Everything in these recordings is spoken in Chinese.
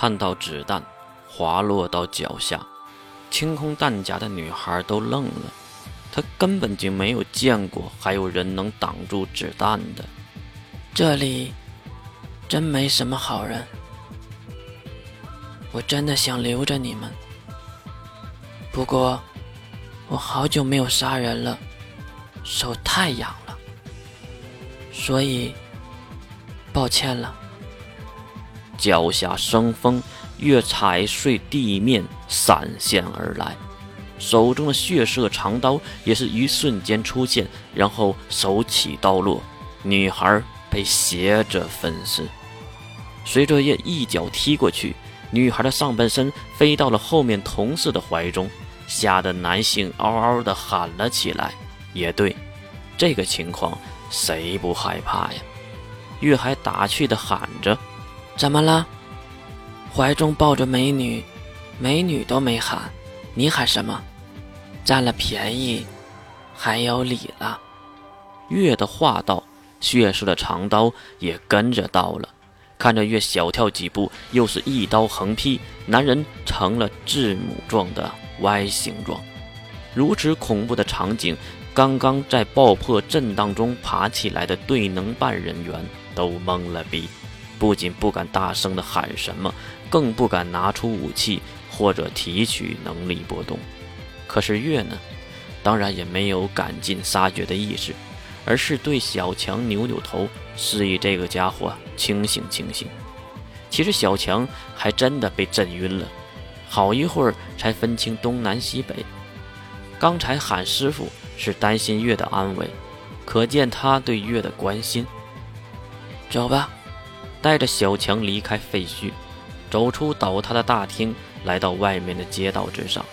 看到子弹滑落到脚下，清空弹夹的女孩都愣了。她根本就没有见过还有人能挡住子弹的。这里真没什么好人。我真的想留着你们，不过我好久没有杀人了，手太痒了，所以抱歉了。脚下生风，月踩碎地面，闪现而来，手中的血色长刀也是一瞬间出现，然后手起刀落，女孩被斜着分尸。随着月一脚踢过去，女孩的上半身飞到了后面同事的怀中，吓得男性嗷嗷的喊了起来。也对，这个情况谁不害怕呀？月还打趣的喊着。怎么了？怀中抱着美女，美女都没喊，你喊什么？占了便宜，还有理了？月的话道，血色的长刀也跟着到了。看着月小跳几步，又是一刀横劈，男人成了字母状的 Y 形状。如此恐怖的场景，刚刚在爆破震荡中爬起来的对能办人员都懵了逼。不仅不敢大声的喊什么，更不敢拿出武器或者提取能力波动。可是月呢，当然也没有赶尽杀绝的意识，而是对小强扭扭头，示意这个家伙清醒清醒。其实小强还真的被震晕了，好一会儿才分清东南西北。刚才喊师傅是担心月的安危，可见他对月的关心。走吧。带着小强离开废墟，走出倒塌的大厅，来到外面的街道之上。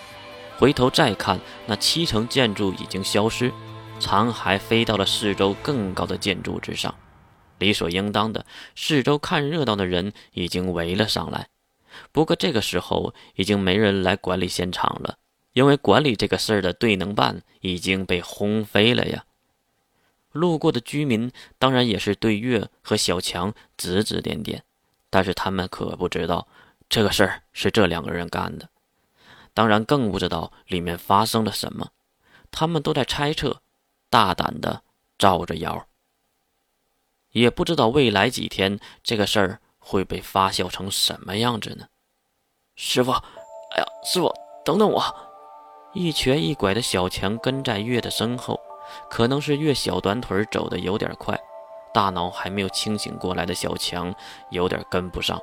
回头再看，那七层建筑已经消失，残骸飞到了四周更高的建筑之上。理所应当的，四周看热闹的人已经围了上来。不过这个时候已经没人来管理现场了，因为管理这个事儿的队能办已经被轰飞了呀。路过的居民当然也是对月和小强指指点点，但是他们可不知道这个事儿是这两个人干的，当然更不知道里面发生了什么。他们都在猜测，大胆的照着谣，也不知道未来几天这个事儿会被发酵成什么样子呢？师傅，哎呀，师傅，等等我！一瘸一拐的小强跟在月的身后。可能是月小短腿走的有点快，大脑还没有清醒过来的小强有点跟不上。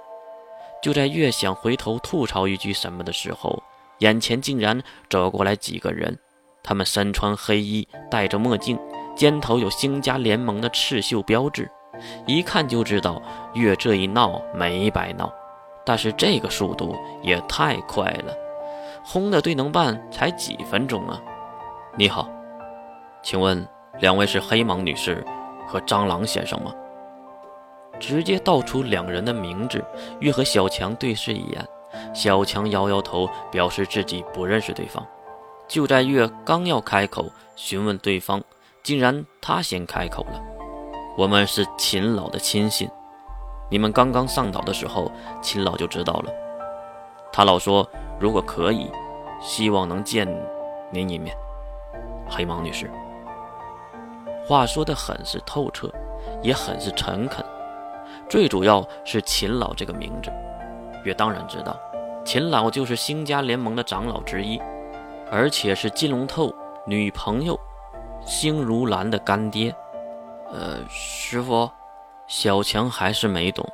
就在月想回头吐槽一句什么的时候，眼前竟然走过来几个人，他们身穿黑衣，戴着墨镜，肩头有星家联盟的刺绣标志，一看就知道月这一闹没白闹。但是这个速度也太快了，轰的队能办才几分钟啊！你好。请问两位是黑芒女士和蟑螂先生吗？直接道出两人的名字。月和小强对视一眼，小强摇摇头，表示自己不认识对方。就在月刚要开口询问对方，竟然他先开口了：“我们是秦老的亲信，你们刚刚上岛的时候，秦老就知道了。他老说，如果可以，希望能见您一面。”黑芒女士。话说的很是透彻，也很是诚恳，最主要是秦老这个名字，月当然知道，秦老就是星家联盟的长老之一，而且是金龙透女朋友星如兰的干爹。呃，师傅，小强还是没懂，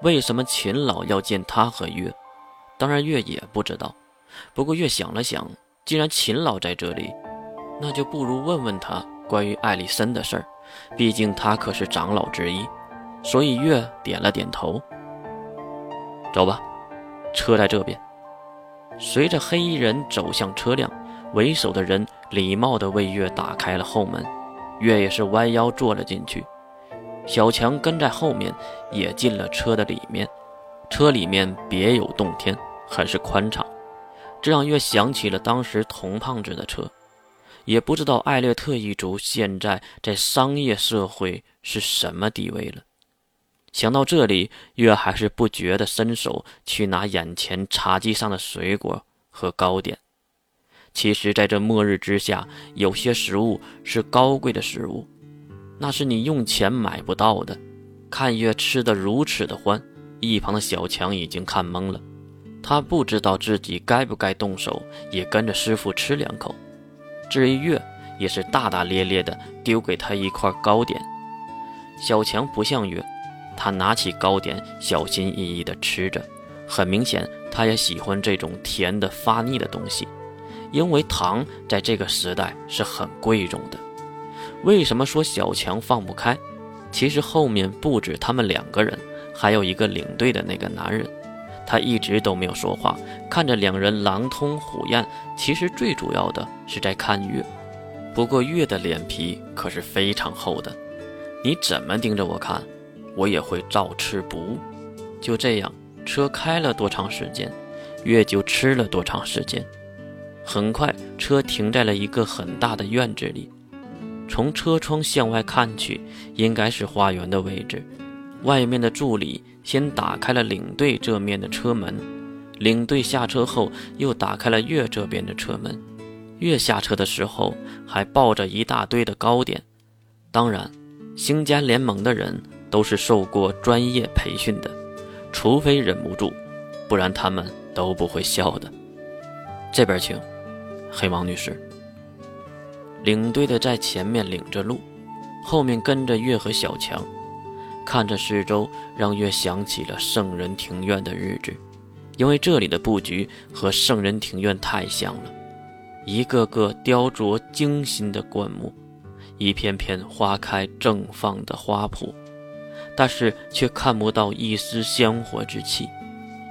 为什么秦老要见他和月？当然月也不知道，不过月想了想，既然秦老在这里，那就不如问问他。关于艾丽森的事儿，毕竟他可是长老之一，所以月点了点头。走吧，车在这边。随着黑衣人走向车辆，为首的人礼貌地为月打开了后门，月也是弯腰坐了进去。小强跟在后面，也进了车的里面。车里面别有洞天，很是宽敞，这让月想起了当时童胖子的车。也不知道艾略特一族现在在商业社会是什么地位了。想到这里，月还是不觉地伸手去拿眼前茶几上的水果和糕点。其实，在这末日之下，有些食物是高贵的食物，那是你用钱买不到的。看月吃得如此的欢，一旁的小强已经看懵了，他不知道自己该不该动手，也跟着师傅吃两口。至于月，也是大大咧咧的丢给他一块糕点。小强不像月，他拿起糕点，小心翼翼地吃着。很明显，他也喜欢这种甜的发腻的东西，因为糖在这个时代是很贵重的。为什么说小强放不开？其实后面不止他们两个人，还有一个领队的那个男人，他一直都没有说话，看着两人狼吞虎咽。其实最主要的是在看月。不过月的脸皮可是非常厚的，你怎么盯着我看，我也会照吃不误。就这样，车开了多长时间，月就吃了多长时间。很快，车停在了一个很大的院子里，从车窗向外看去，应该是花园的位置。外面的助理先打开了领队这面的车门，领队下车后又打开了月这边的车门。月下车的时候还抱着一大堆的糕点，当然，星家联盟的人都是受过专业培训的，除非忍不住，不然他们都不会笑的。这边请，黑毛女士。领队的在前面领着路，后面跟着月和小强，看着四周，让月想起了圣人庭院的日子，因为这里的布局和圣人庭院太像了。一个个雕琢精心的灌木，一片片花开正放的花圃，但是却看不到一丝香火之气，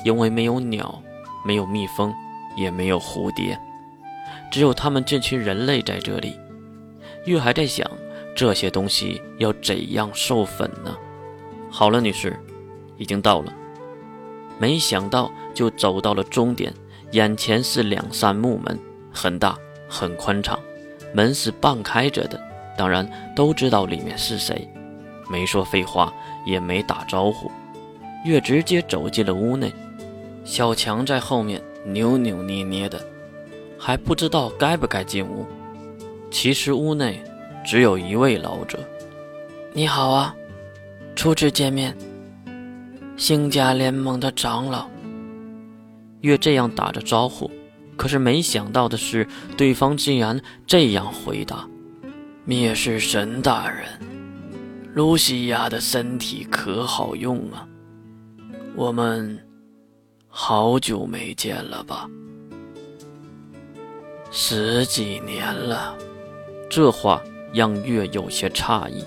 因为没有鸟，没有蜜蜂，也没有蝴蝶，只有他们这群人类在这里。月还在想这些东西要怎样授粉呢？好了，女士，已经到了。没想到就走到了终点，眼前是两扇木门。很大，很宽敞，门是半开着的。当然都知道里面是谁，没说废话，也没打招呼，月直接走进了屋内。小强在后面扭扭捏捏的，还不知道该不该进屋。其实屋内只有一位老者。你好啊，初次见面，星家联盟的长老。月这样打着招呼。可是没想到的是，对方竟然这样回答：“灭世神大人，露西亚的身体可好用啊？我们好久没见了吧？十几年了。”这话让月有些诧异，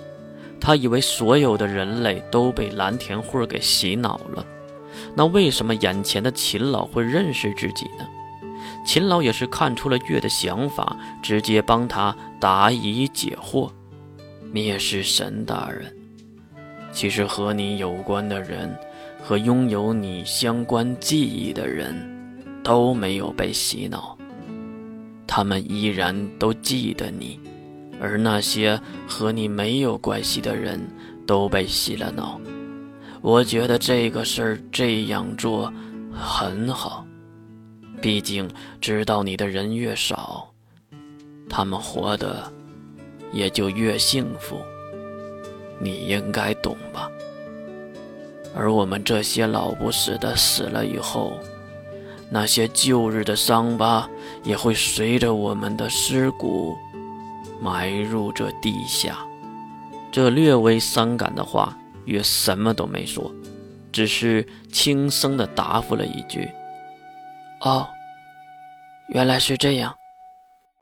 他以为所有的人类都被蓝田慧给洗脑了，那为什么眼前的秦老会认识自己呢？秦老也是看出了月的想法，直接帮他答疑解惑。灭世神大人，其实和你有关的人，和拥有你相关记忆的人，都没有被洗脑，他们依然都记得你，而那些和你没有关系的人都被洗了脑。我觉得这个事儿这样做很好。毕竟，知道你的人越少，他们活得也就越幸福。你应该懂吧？而我们这些老不死的死了以后，那些旧日的伤疤也会随着我们的尸骨埋入这地下。这略微伤感的话，也什么都没说，只是轻声的答复了一句。哦，原来是这样。